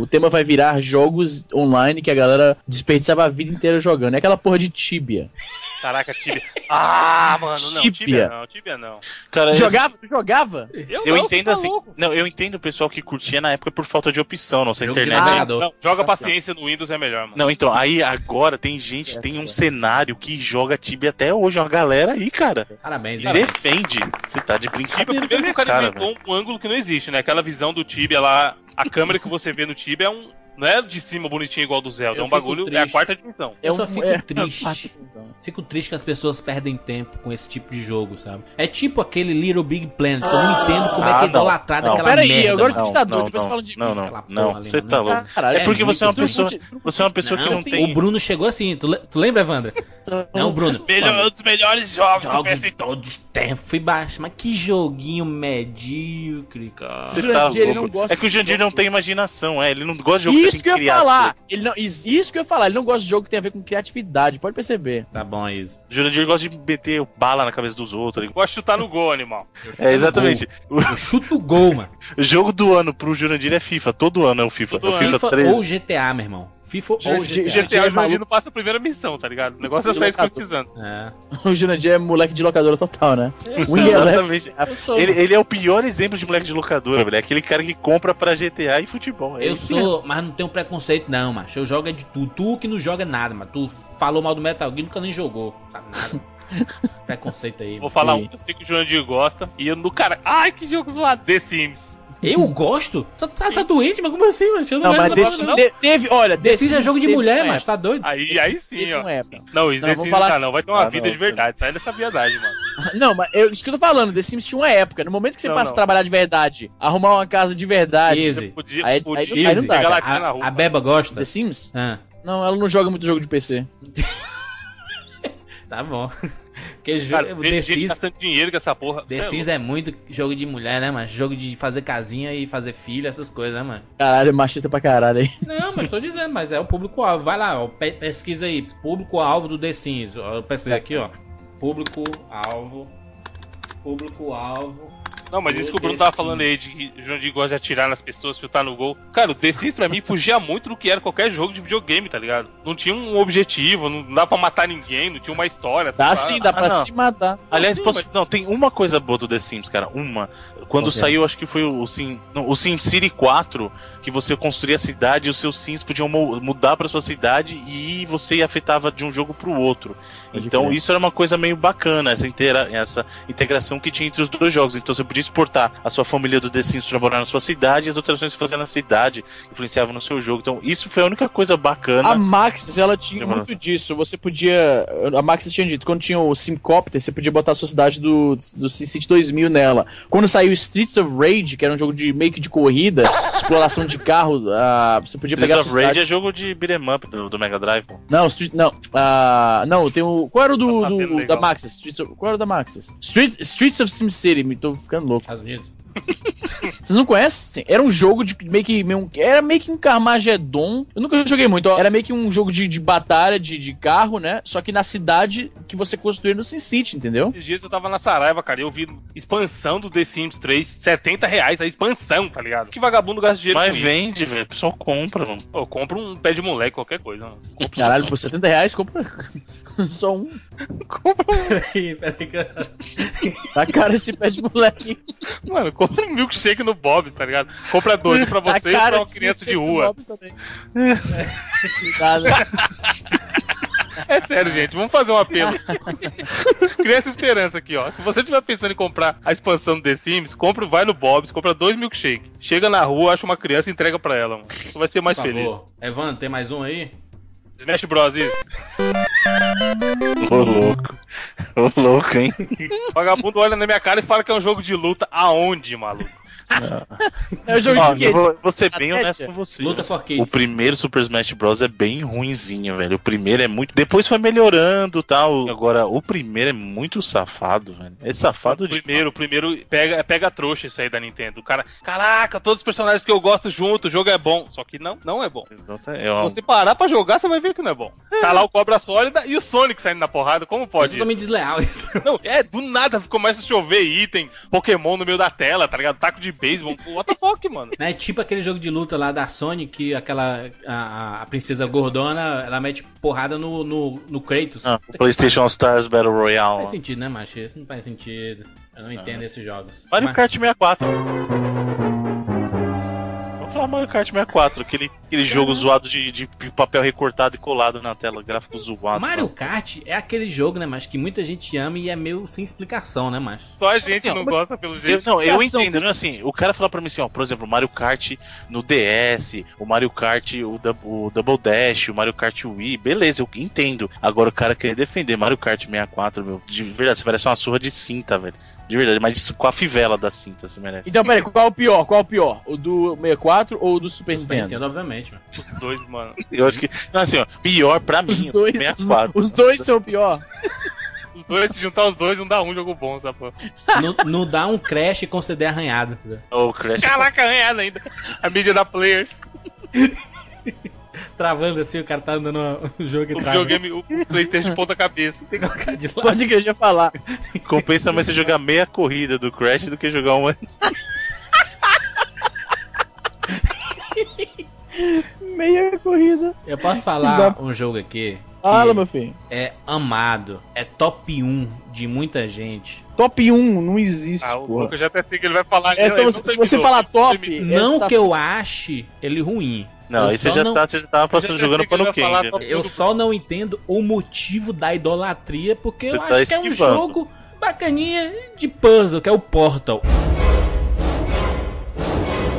o tema vai virar jogos online que a galera desperdiçava a vida inteira jogando. É aquela porra de Tibia. Caraca, Tibia. Ah, mano, não. Tibia. Tibia não, Tibia não. Cara, jogava? Tu jogava? Eu, eu não, entendo tá assim. louco. Não, eu entendo o pessoal que curtia na época por falta de opção, nossa Jogo internet. Não, joga paciência no Windows é melhor, mano. Não, então, aí agora tem gente, Certo, tem um certo. cenário que joga Tibia até hoje, uma galera aí, cara. Parabéns, hein? Defende. Você tá de Tibia, brincadeira primeiro que o cara cara, inventou um ângulo que não existe, né? Aquela visão do Tibia lá, a câmera que você vê no Tibia é um. Não é de cima bonitinho igual do Zelda, Eu é um bagulho, é a triste. quarta dimensão. Eu É só fico é- triste. Fico triste que as pessoas perdem tempo com esse tipo de jogo, sabe? É tipo aquele Little Big Planet, que eu não entendo como é Ah, que é não. idolatrado Não. aquela Pera aí, merda. agora mano. você tá doido, não, depois fala de não, não, porra não, você tá louco. Caralho, É porque você é uma pessoa- Você é uma pessoa que não tem. O Bruno chegou assim, tu, le- tu lembra, Evandro? Não, Bruno. Um dos melhores jogos do Jogos de PS4. todos os tempos. Fui baixo, mas que joguinho medíocre, cara. Você tá louco. não gosta é que o de Jandir não tem imaginação, é. Ele não gosta de jogo Isso, Isso que eu ia falar. Ele não, is- isso que eu ia falar. Ele não gosta de jogo que tem a ver com criatividade. Pode perceber. Tá bom, Izzy. O Jurandir gosta de meter bala na cabeça dos outros. ele- Gosto de chutar no gol, animal. É, exatamente. Eu chuto o gol, mano. O jogo do ano pro Jurandir é FIFA. Todo ano é o FIFA. Todo é o. FIFA FIFA 13. ou GTA, meu irmão. FIFA ou Jurandir- GTA. GTA é o Jurandir não passa a primeira missão, tá ligado? O negócio é sair escrotizando. É. O Jurandir é moleque de locadora total, né? Exatamente. Ele, ele é o pior exemplo de moleque de locadora, velho. É aquele cara que compra pra GTA e futebol. É eu sou, mas não tenho preconceito não, macho. Eu jogo é de tu. Tu que não joga nada, mas tu falou mal do Metal Gear nunca nem jogou. Sabe nada. preconceito aí. Vou mano. falar um que eu sei que o Jurandir gosta. E eu no cara. Ai, que jogo zoado. The Sims. Eu gosto? Tu tá, tá doente, mas como assim, mano? Eu não, Não, mas parada, não. te- teve, olha, The Sims é jogo de mulher, uma mas tá doido? Aí, aí sim, ó. Não, isso Não, The vamos Sims falar- tá, não. Vai ter uma Ah, vida não, de verdade. Sai dessa viadagem, mano. Não, mas eu, isso que eu tô falando, The Sims tinha uma época. No momento que você Não, passa não. a trabalhar de verdade, arrumar uma casa de verdade. Easy. Podia, Aí- podia aí- aí não dá, A, rua. a Beba gosta? The Sims? Ah, Não, ela não joga muito jogo de PC. tá bom. Porque Cara, o The Sims, gastando dinheiro com essa porra. The é Sims é muito jogo de mulher, né, mano? Jogo de fazer casinha e fazer filha, essas coisas, né, mano? Caralho, é machista pra caralho aí. Não, mas tô dizendo, mas é o público-alvo. Vai lá, ó, pe- pesquisa aí. Público-alvo do The Sims. Eu pesquisei aqui, ó. Público-alvo. Público-alvo. Não, mas isso que o Bruno tava falando aí, de que o Jurandir gosta de atirar nas pessoas, chutar no gol. Cara, o The Sims pra mim fugia muito do que era qualquer jogo de videogame, tá ligado? Não tinha um objetivo, não dá pra matar ninguém, não tinha uma história. Dá lá. sim, dá pra não. se matar. Aliás, Sim, posso... mas- não, tem uma coisa boa do The Sims, cara. Uma. Quando que é? saiu, acho que foi o Sim, não, o Sim City 4, que você construía a cidade e os seus sims podiam mu- mudar pra sua cidade e você afetava de um jogo pro outro. Pode então crer. isso era uma coisa meio bacana, essa, inteira, essa integração que tinha entre os dois jogos. Então você podia exportar a sua família do The Sims pra morar na sua cidade e as alterações que você fazia na cidade influenciavam no seu jogo. Então isso foi a única coisa bacana. A Maxis, ela tinha muito disso. Você podia. A Maxis tinha dito, quando tinha o Simcopter, você podia botar a sua cidade do, do SimCity 2000 nela. Quando saiu Streets of Rage, que era um jogo de meio que de corrida, exploração de carro, ah, você podia Streets pegar a of Rage é jogo de beat'em up do, do Mega Drive. pô. Não, Street, não. ah, não, tem o. Qual era o do, Tá do- da Maxis? Streets of- qual era o da Maxis? Street, Streets of SimCity, me tô ficando louco. Estados Unidos. Vocês não conhecem? Era um jogo de meio que. meio- Era meio que um Carmageddon. Eu nunca joguei muito. ó. Era meio que um jogo de, de batalha, de, de carro, né? Só que na cidade que você construía no SimCity, entendeu? Esses dias eu tava na Saraiva, cara, e eu vi expansão do The Sims 3, 70 reais a expansão, tá ligado? Que vagabundo gasta dinheiro Mas com isso? vende, velho. O pessoal compra, mano. Pô, compra um pé de moleque, qualquer coisa. Mano. Compra Caralho, por 70 reais, compra só um. Peraí, peraí. que- Tá caro esse pé de moleque. Mano, compra um milkshake no Bob's, tá ligado? Compra dois um pra Tá você e pra uma esse criança de rua. Tá, né? É sério, gente, vamos fazer um apelo. Criança Esperança aqui, ó. Se você estiver pensando em comprar a expansão do The Sims, compra, vai no Bob's, compra dois milkshake. Chega na rua, acha uma criança e entrega pra ela, mano. Você vai ser mais Por feliz. favor. Evandro, tem mais um aí? Smash Bros. isso. Ô louco. Ô louco, hein? O vagabundo olha na minha cara e fala que é um jogo de luta. Aonde, maluco? É o jogo Ó, de eu vou, vou ser bem honesto com você. Luta for O Kids. primeiro Super Smash Bros. é bem ruinzinho, velho. O primeiro é muito. Depois foi melhorando e tal. Agora, o primeiro é muito safado, velho. É safado O de. primeiro, o primeiro pega, pega trouxa isso aí da Nintendo. O cara, caraca, todos os personagens que eu gosto junto, o jogo é bom. Só que não, não é bom. Exatamente. É Se você parar pra jogar, você vai ver que não é bom. Tá lá o Cobra Sólida e o Sonic saindo na porrada. Como É pode isso? totalmente desleal isso. Não, é, do nada começa a chover item, Pokémon no meio da tela, tá ligado? Taco de beisebol. What the fuck, mano? É tipo aquele jogo de luta lá da Sony que aquela. A, a- princesa gordona ela mete porrada no, no, no Kratos. Ah, o PlayStation Stars Battle Não Royale. faz sentido, né, macho? Isso não faz sentido. Eu não entendo esses jogos. Mario Mas- Kart 64. Falar Mario Kart 64, aquele, aquele jogo zoado de, de papel recortado e colado na tela, gráfico zoado. Mario Kart é aquele jogo, né, mas que muita gente ama e é meio sem explicação, né, macho? Só a gente Assim, ó, não gosta pelo Eu, jeito. não, eu entendo, né? Assim, o cara fala pra mim assim, ó, por exemplo, Mario Kart no DS, o Mario Kart, o, o Double Dash, o Mario Kart Wii, beleza, eu entendo. Agora o cara querer defender Mario Kart 64, meu, de verdade, você parece uma surra de cinta, velho. De verdade, mas com a fivela da cinta, você merece. Então, peraí, qual é o pior? Qual é o pior? O do 64 ou o do Super Super Nintendo? Nintendo, obviamente, mano. Os dois, mano. Eu acho que. Não, assim, ó, pior pra mim, Os dois, 64. os dois são pior. Os dois, se juntar os dois, não dá um jogo bom, porra. não, não dá um crash com CD arranhado. entendeu? O Crash. Caraca, arranhado ainda. A mídia da Players. travando assim, o cara tá andando o jogo e O trava. videogame, o Playstation de ponta cabeça. Tem que colocar de lado. Pode que eu ia falar. Compensa mais você jogar meia corrida do Crash do que jogar uma. Meia corrida. Eu posso falar um jogo aqui Fala, que meu filho. é amado, é top 1 de muita gente. Top 1 não existe, Ah, o porra. Lucas já até sei que ele vai falar. É, não se você falar top. Não tá- que eu ache ele ruim. Não, Eu aí você só já, não- tá, você já tava passando Eu jogando falar quente. né? Eu só não entendo o motivo da idolatria, porque eu Você tá acho que é um esquivando. jogo bacaninha de puzzle, que é o Portal.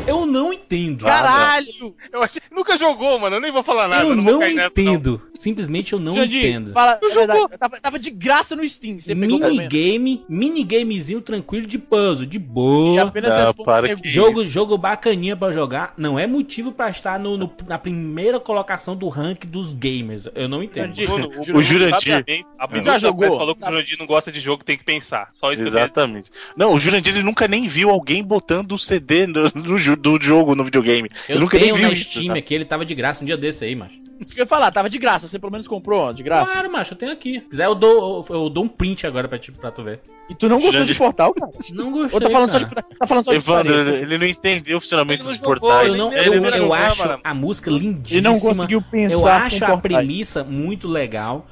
Eu não entendo. Caralho! Eu achei... Nunca jogou, mano. Eu nem vou falar nada. eu não não cair nessa, entendo. Simplesmente eu não Jandir, entendo. Fala, a verdade, tava, tava de graça no Steam. Você. Minigame, minigamezinho tranquilo de puzzle, de E boa. apenas Ah, para que- Jogo, isso. jogo bacaninha pra jogar. Não é motivo pra estar no, no- na primeira colocação do ranking dos gamers. Eu não entendo. Jandir, Bruno, O Jurandir. abriu Já o jogou? Falou que o Jurandir não gosta de jogo, tem que pensar. Só isso Exatamente. Não, o Jurandir ele nunca nem viu alguém botando o CD no, no jo- jogo no videogame. Eu, nunca nem tenho viu na isso. Steam tá? aqui, ele tava de graça um dia desse aí, macho. Isso que eu ia falar, tava de graça. Você pelo menos comprou, ó, de graça. Claro, macho, eu tenho aqui. Se quiser, eu dou, eu, eu dou um print agora pra, ti, pra tu ver. E tu não gostou Jandir. de portal, cara? Não gostei. Ou tá falando, só cara. de, tá falando só de Evandro, ele, ele não entendeu o funcionamento Ele dos portais. Eu, não, Ele eu, eu acho a música Ele lindíssima. não conseguiu pensar Eu acho a premissa muito legal.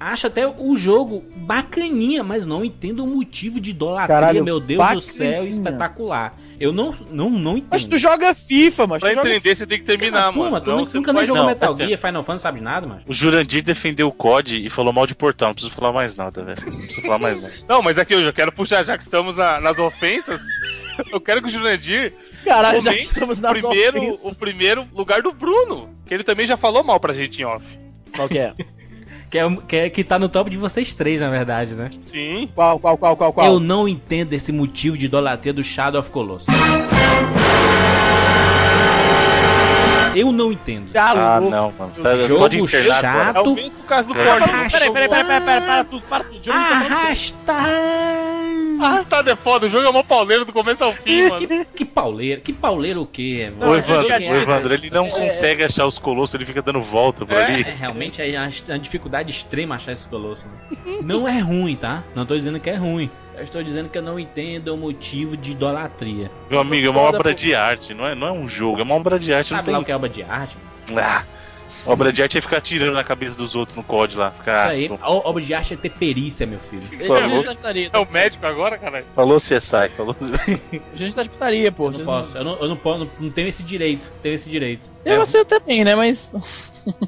Acho até o jogo bacaninha, mas não entendo o motivo de idolatria. Caralho, meu Deus do céu, bacaninha. espetacular. Eu não, não, não entendo. Mas tu joga FIFA, mas Pra tu joga entender, você tem que terminar, mano. tu Senão nunca, nem jogou Não, Metal assim, Gear, Final Fantasy, sabe nada, mano. O Jurandir defendeu o COD e falou mal de portal. Não preciso falar mais nada, velho. Não preciso falar mais nada. Não, mas aqui eu já quero puxar, já que estamos na- nas ofensas. Eu quero que o Jurandir Caralho, já estamos o na primeiro, o primeiro lugar do Bruno. Que ele também já falou mal pra gente em off. Qual que é? Que, é, que, é- que tá no top de vocês três, na verdade, né? Sim. Qual, qual, qual, qual, qual? Eu não entendo esse motivo de idolatria do Shadow of Colossus. Eu não entendo. Ah, louco. não, mano. Tá, Jogo agora. É chato. o mesmo caso do É. Arrasta- Peraí, peraí, peraí, peraí, peraí, para tudo, para tudo. Arrasta! Arrastado é foda, o jogo é mó pauleiro do começo ao fim, mano. Que, que pauleiro, que pauleiro o quê? O é Evandro, o Evandro, ele não consegue achar os colossos, ele fica dando volta por É. ali. É, realmente é uma uma dificuldade extrema achar esse colosso. Né? Não é ruim, tá? Não tô dizendo que é ruim. Eu estou dizendo que eu não entendo o motivo de idolatria. Meu amigo, é uma obra pô. de arte, não é, não é um jogo, é uma obra de arte. Não Sabe lá o tem... que é obra de arte? Ah, obra de arte é ficar tirando na cabeça dos outros no COD lá. Isso Ficar... aí, a obra de arte é ter perícia, meu filho. A favor. gente tá de putaria. É o médico agora, caralho? Falou CSI, falou. A gente tá de putaria, pô. Eu não posso, eu não, eu não, posso, não, não tenho esse direito. Tenho esse direito. Eu, É, você até tem, né? Mas.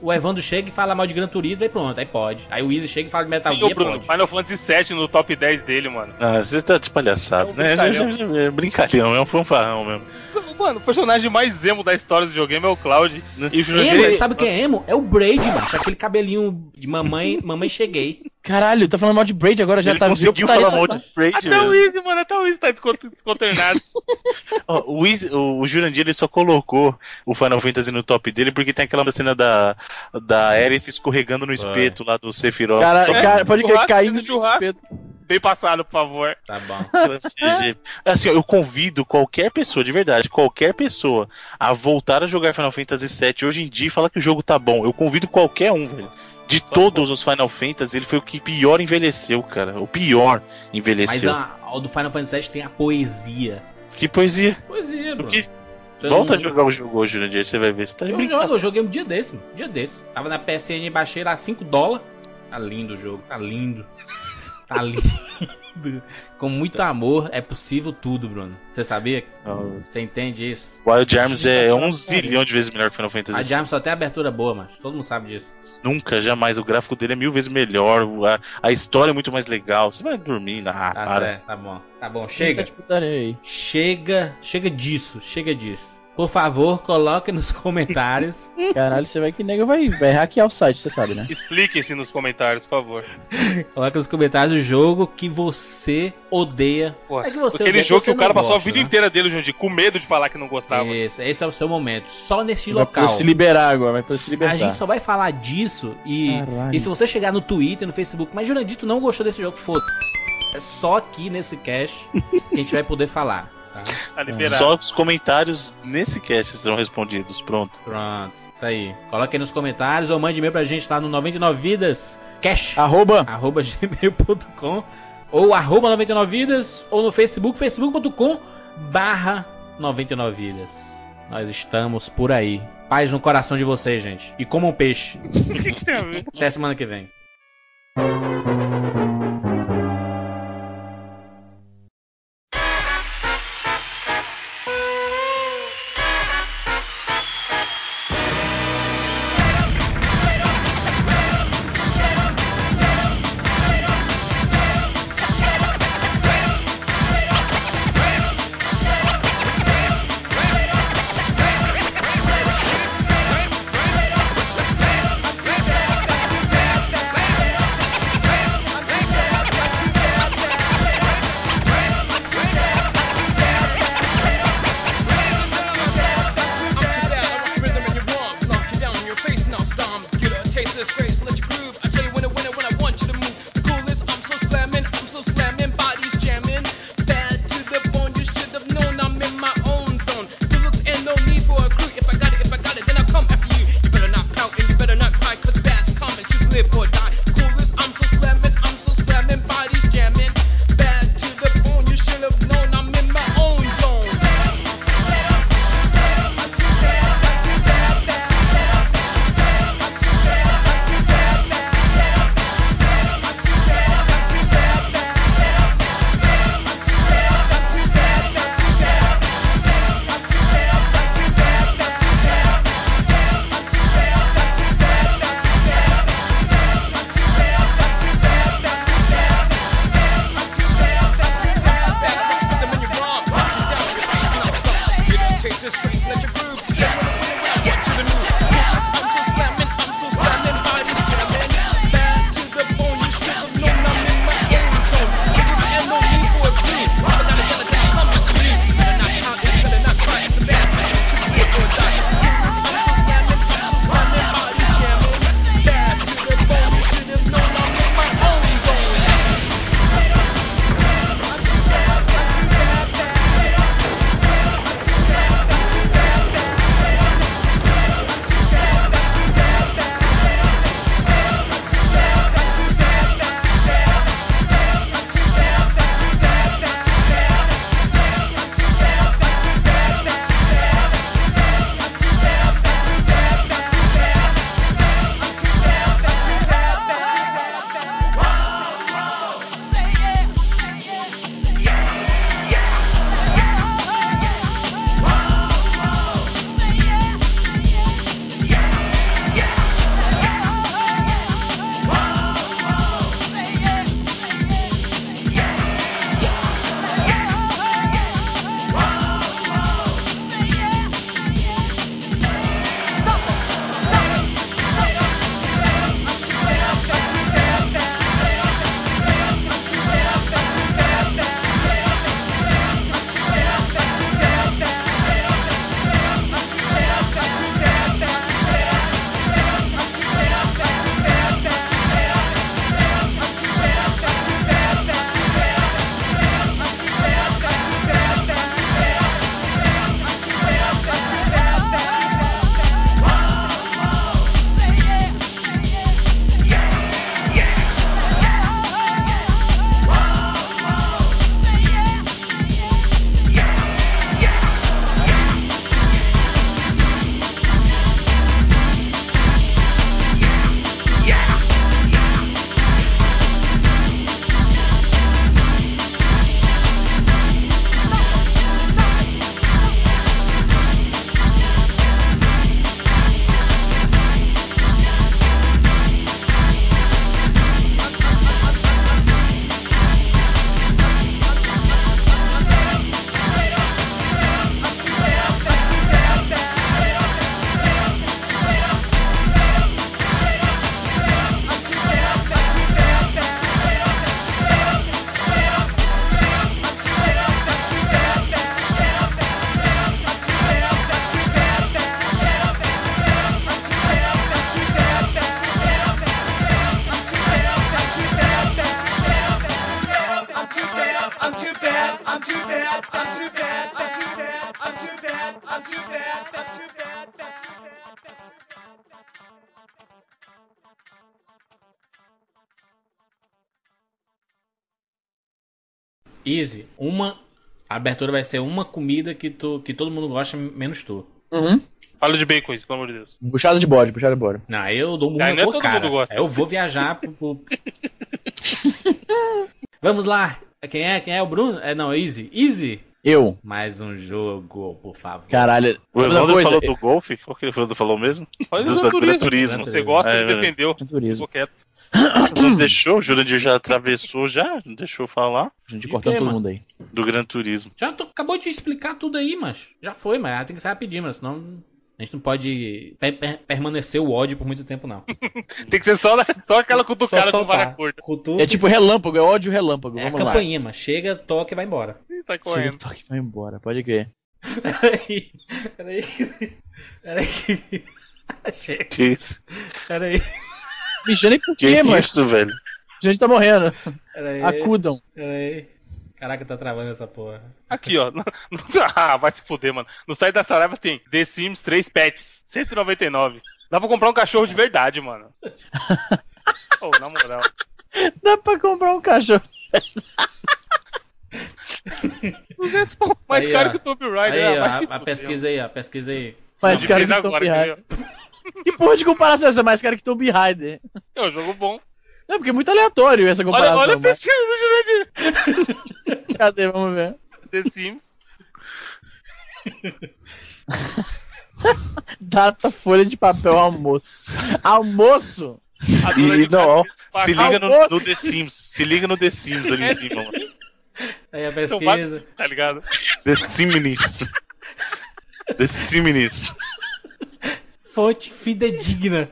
O Evandro chega e fala mal de Gran Turismo, aí pronto, aí pode. Aí o Easy chega e fala de Metal Sim, Gear, Bruno, pode. Final Fantasy VII no top 10 dele, mano. Ah, você tá de palhaçada, É um né? já- já- É brincalhão, é um fanfarrão mesmo. Mano, o personagem mais emo da história do videogame é o Cloud. E o Jurandir... Emo, sabe quem é emo? É o Braid, macho. Aquele cabelinho de mamãe, mamãe cheguei. Caralho, tá falando mal de Braid agora, já ele tá conseguiu putaria, falar tá- mal de Freight, Até velho. o Easy, mano, até o Easy tá descont- desconternado. O, Easy- o, o Jurandir ele só colocou o Final Fantasy no top dele porque tem aquela cena da, da Aerith escorregando no espeto lá do Sephiroth. Cara, Só cara, pode crer, fez no o espeto. Bem passado, por favor. Tá bom. Assim, ó, eu convido qualquer pessoa, de verdade, qualquer pessoa, a voltar a jogar Final Fantasy VII hoje em dia e falar que o jogo tá bom. Eu convido qualquer um, velho. De todos os Final Fantasy, ele foi o que pior envelheceu, cara. O pior Mas envelheceu. a, o do Final Fantasy VII tem a poesia. Que poesia. Poesia, bro. Que... Volta a jogar o jogo hoje, Jurandir, você vai ver. Você tá de Eu brincadeira. jogo, eu joguei um dia desse, mano. Um dia desse. Tava na PSN, baixei lá 5 dólares. Tá lindo o jogo, tá lindo. Tá lindo. Com muito amor é possível tudo, Bruno. Você sabia? Não, Você entende isso? Wild Arms é um na zilhão de vezes melhor que Final Fantasy A Jam só tem abertura boa, mas todo mundo sabe disso. Nunca, jamais. O gráfico dele é mil vezes melhor. A, a história é muito mais legal. Você vai dormir, ah, Tá certo, tá bom. Tá bom, chega. de putaria aí. Chega, chega disso, chega disso. Por favor, coloque nos comentários. Caralho, você vai que nega vai, vai hackear o site, você sabe, né? Expliquem-se nos comentários, por favor. coloque nos comentários o jogo que você odeia. Pô, É que você Aquele odeia jogo que que o cara não passou a gosta, vida né? inteira dele, Jundi, com medo de falar que não gostava. Esse, esse é o seu momento. Só nesse Vai local. poder se liberar agora, vai poder se A libertar. gente só vai falar disso e, Caralho. e se você chegar no Twitter, no Facebook, mas Jurandito não gostou desse jogo, foda É só aqui nesse cast que a gente vai poder falar, é. Só os comentários nesse cast serão respondidos. Pronto. Pronto. Isso aí. Coloque aí nos comentários ou mande e-mail pra gente lá no 99vidascash. Arroba. Arroba gmail.com ou arroba 99 Vidas ou no Facebook, facebook.com barra 99 Vidas. Nós estamos por aí. Paz no coração de vocês, gente. E comam um peixe. Até semana que vem. Easy, uma. A abertura vai ser uma comida que, tu, que todo mundo gosta, menos tu. Uhum. Fala de bacon isso, pelo amor de Deus. Puxada de bode, puxada de bode. Não, eu dou uma não é todo cara. mundo gosta. Eu vou viajar pro. pro- Vamos lá. Quem é? Quem é o Bruno? É, não, Easy. Easy. Eu. Mais um jogo, por favor. Caralho. O coisa? falou do golfe? Qual que ele falou, falou mesmo? Olha Do- o do Turismo. Você gosta, É, ele defendeu. Turismo. Ficou quieto. Não deixou, o Jurandir já atravessou já, não deixou falar A gente De cortando todo mano? mundo aí. do Gran Turismo. Já tô- acabou de explicar tudo aí, mas já foi, mas tem que ser rapidinho, mas senão a gente não pode per- per- permanecer o ódio por muito tempo, não. Tem que ser só, só aquela cutucada com vara curta. Cutuca É tipo relâmpago, é ódio relâmpago. É a Vamos lá. campainha, mas chega, toca e vai embora. Ih, Tá Chega, correndo. toque e vai embora, pode crer. Peraí, peraí, peraí. Chega, Que isso? peraí, Mijando por Que quê, mano? isso, velho? A gente tá morrendo. peraí. Acudam. Peraí. Caraca, tá travando essa porra. Aqui, ó. Ah, vai se fuder, mano. No site da Saraiva tem The Sims 3 Pets, 199. Dá pra comprar um cachorro de verdade, mano. Ô, na moral. Dá pra comprar um cachorro. 200 pau mais Aí, caro ó. que o Tomb Raider. Aí, ah, ó, a, a pesquisa aí, ó, a pesquisa aí. Mais caro que Tomb agora, Raider. Que porra de comparação é essa? Mais caro que Tomb Raider? É um jogo bom. Não, porque é muito aleatório essa Olha, comparação. olha a mas- pesquisa do Jurandir. Cadê? Vamos ver. The Sims. Data, folha de papel, almoço. Almoço? A E não, ó, se liga no, no The Sims. Se liga no The Sims ali em cima, mano. Aí a pesquisa. tá ligado? The Simnis. The Simnis. Fonte fidedigna.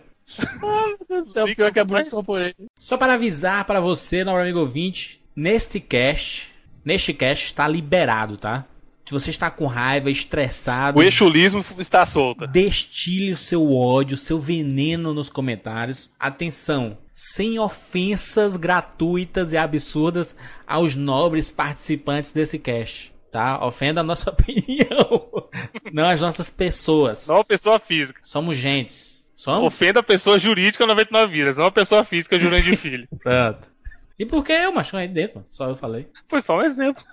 Do céu, pior que é Bruce Corporation. Só para avisar para você, nosso amigo ouvinte, neste cast, neste cast está liberado, tá? Se você está com raiva, estressado, O exulismo está solta. destile o seu ódio, o seu veneno nos comentários. Atenção, sem ofensas gratuitas e absurdas aos nobres participantes desse cast, tá? Ofenda a nossa opinião, não as nossas pessoas. Não a pessoa física. Somos gentes. Somos? Ofenda a pessoa jurídica 99 vidas, não a pessoa física Jurandir Filho. Pronto. E por que eu, macho? Aí dentro. Só eu falei. Foi só um exemplo.